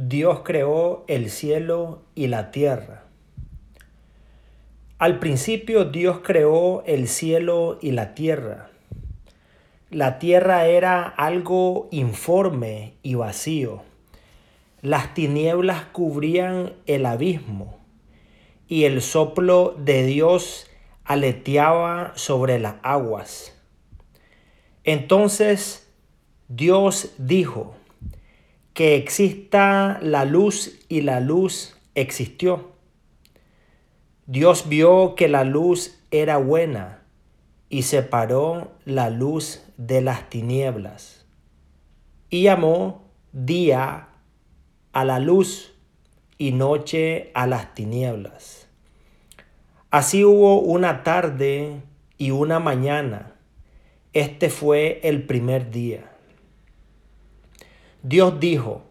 Dios creó el cielo y la tierra. Al principio Dios creó el cielo y la tierra. La tierra era algo informe y vacío. Las tinieblas cubrían el abismo y el soplo de Dios aleteaba sobre las aguas. Entonces Dios dijo, que exista la luz y la luz existió. Dios vio que la luz era buena y separó la luz de las tinieblas y llamó día a la luz y noche a las tinieblas. Así hubo una tarde y una mañana. Este fue el primer día. Dios dijo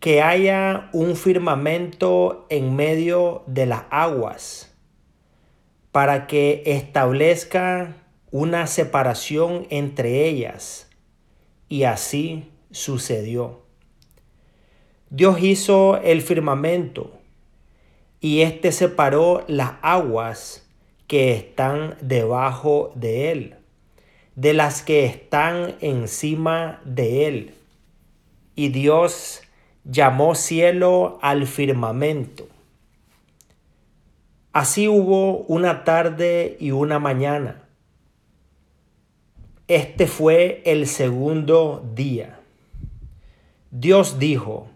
que haya un firmamento en medio de las aguas para que establezca una separación entre ellas. Y así sucedió. Dios hizo el firmamento y éste separó las aguas que están debajo de él, de las que están encima de él y Dios llamó cielo al firmamento. Así hubo una tarde y una mañana. Este fue el segundo día. Dios dijo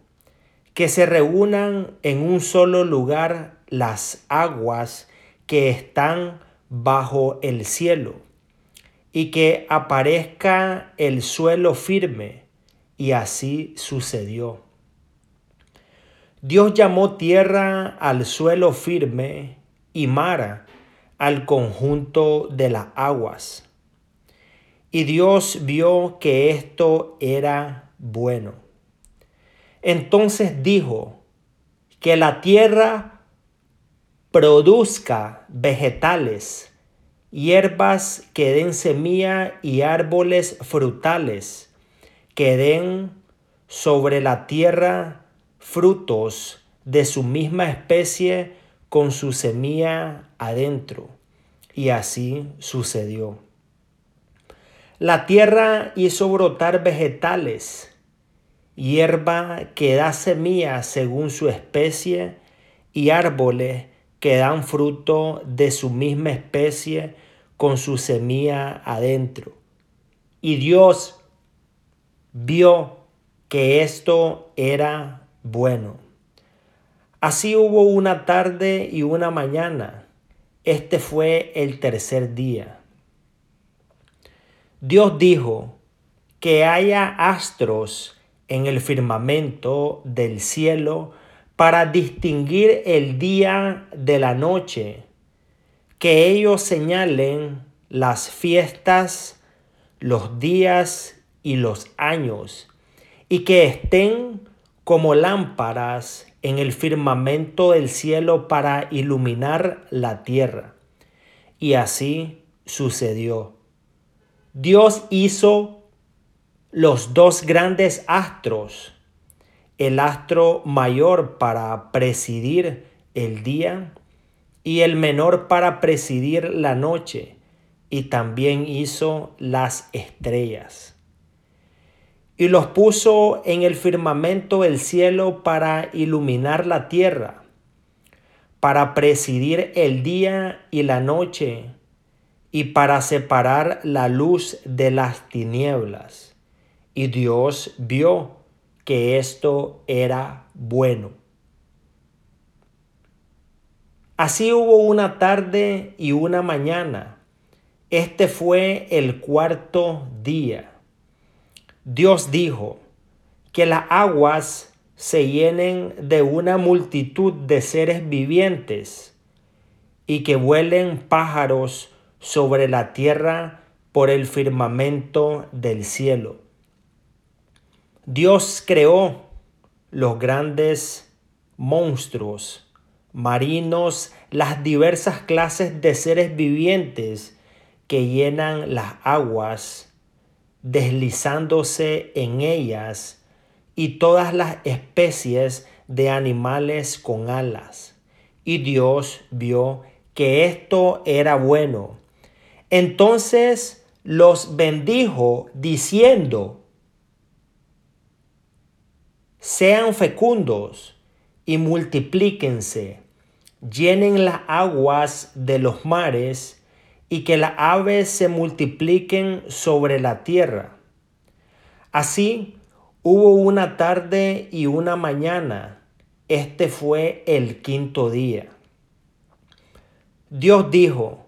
que se reúnan en un solo lugar las aguas que están bajo el cielo y que aparezca el suelo firme y así sucedió. Dios llamó tierra al suelo firme y mar al conjunto de las aguas. Y Dios vio que esto era bueno. Entonces dijo que la tierra produzca vegetales, hierbas que den semilla y árboles frutales que den sobre la tierra frutos de su misma especie con su semilla adentro. Y así sucedió. La tierra hizo brotar vegetales, hierba que da semilla según su especie y árboles que dan fruto de su misma especie con su semilla adentro. Y Dios vio que esto era bueno. Así hubo una tarde y una mañana. Este fue el tercer día. Dios dijo que haya astros en el firmamento del cielo para distinguir el día de la noche, que ellos señalen las fiestas, los días y los años, y que estén como lámparas en el firmamento del cielo para iluminar la tierra. Y así sucedió. Dios hizo los dos grandes astros, el astro mayor para presidir el día y el menor para presidir la noche, y también hizo las estrellas y los puso en el firmamento del cielo para iluminar la tierra, para presidir el día y la noche, y para separar la luz de las tinieblas. Y Dios vio que esto era bueno. Así hubo una tarde y una mañana. Este fue el cuarto día. Dios dijo que las aguas se llenen de una multitud de seres vivientes y que vuelen pájaros sobre la tierra por el firmamento del cielo. Dios creó los grandes monstruos marinos, las diversas clases de seres vivientes que llenan las aguas deslizándose en ellas y todas las especies de animales con alas. Y Dios vio que esto era bueno. Entonces los bendijo diciendo, sean fecundos y multiplíquense, llenen las aguas de los mares y que las aves se multipliquen sobre la tierra. Así hubo una tarde y una mañana. Este fue el quinto día. Dios dijo,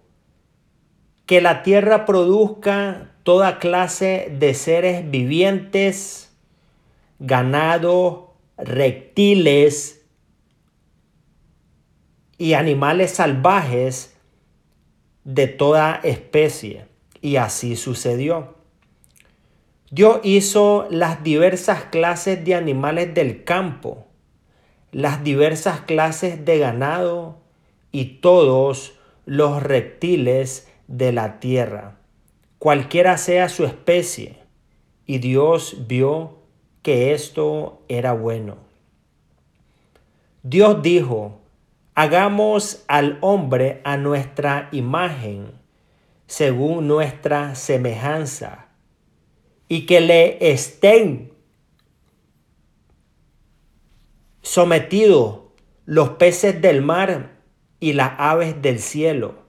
que la tierra produzca toda clase de seres vivientes, ganado, reptiles y animales salvajes de toda especie. Y así sucedió. Dios hizo las diversas clases de animales del campo, las diversas clases de ganado y todos los reptiles de la tierra, cualquiera sea su especie. Y Dios vio que esto era bueno. Dios dijo, hagamos al hombre a nuestra imagen, según nuestra semejanza, y que le estén sometidos los peces del mar y las aves del cielo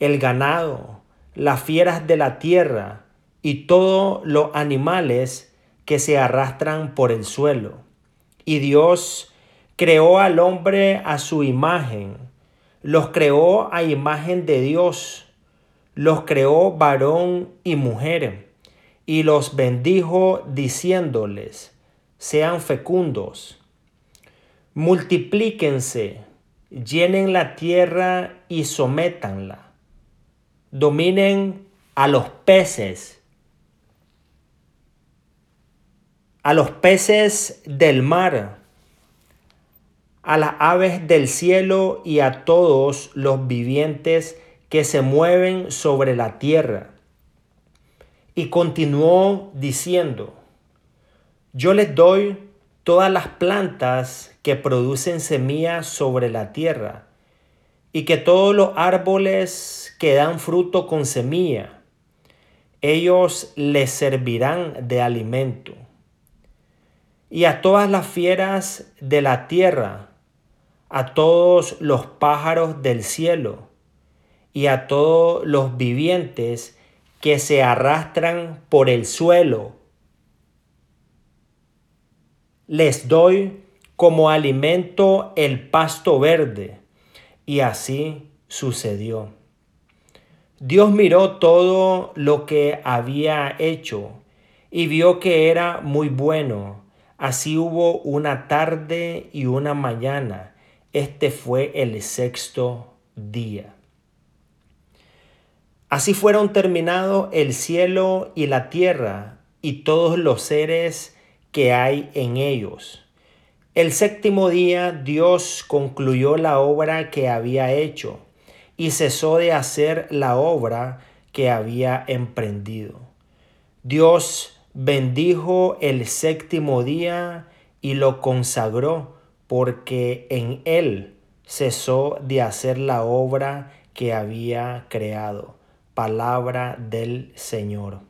el ganado, las fieras de la tierra y todos los animales que se arrastran por el suelo. Y Dios creó al hombre a su imagen, los creó a imagen de Dios, los creó varón y mujer, y los bendijo diciéndoles, sean fecundos, multiplíquense, llenen la tierra y sométanla. Dominen a los peces, a los peces del mar, a las aves del cielo y a todos los vivientes que se mueven sobre la tierra. Y continuó diciendo, yo les doy todas las plantas que producen semillas sobre la tierra y que todos los árboles que dan fruto con semilla, ellos les servirán de alimento. Y a todas las fieras de la tierra, a todos los pájaros del cielo, y a todos los vivientes que se arrastran por el suelo, les doy como alimento el pasto verde y así sucedió. Dios miró todo lo que había hecho y vio que era muy bueno. Así hubo una tarde y una mañana. Este fue el sexto día. Así fueron terminados el cielo y la tierra y todos los seres que hay en ellos. El séptimo día Dios concluyó la obra que había hecho y cesó de hacer la obra que había emprendido. Dios bendijo el séptimo día y lo consagró porque en él cesó de hacer la obra que había creado. Palabra del Señor.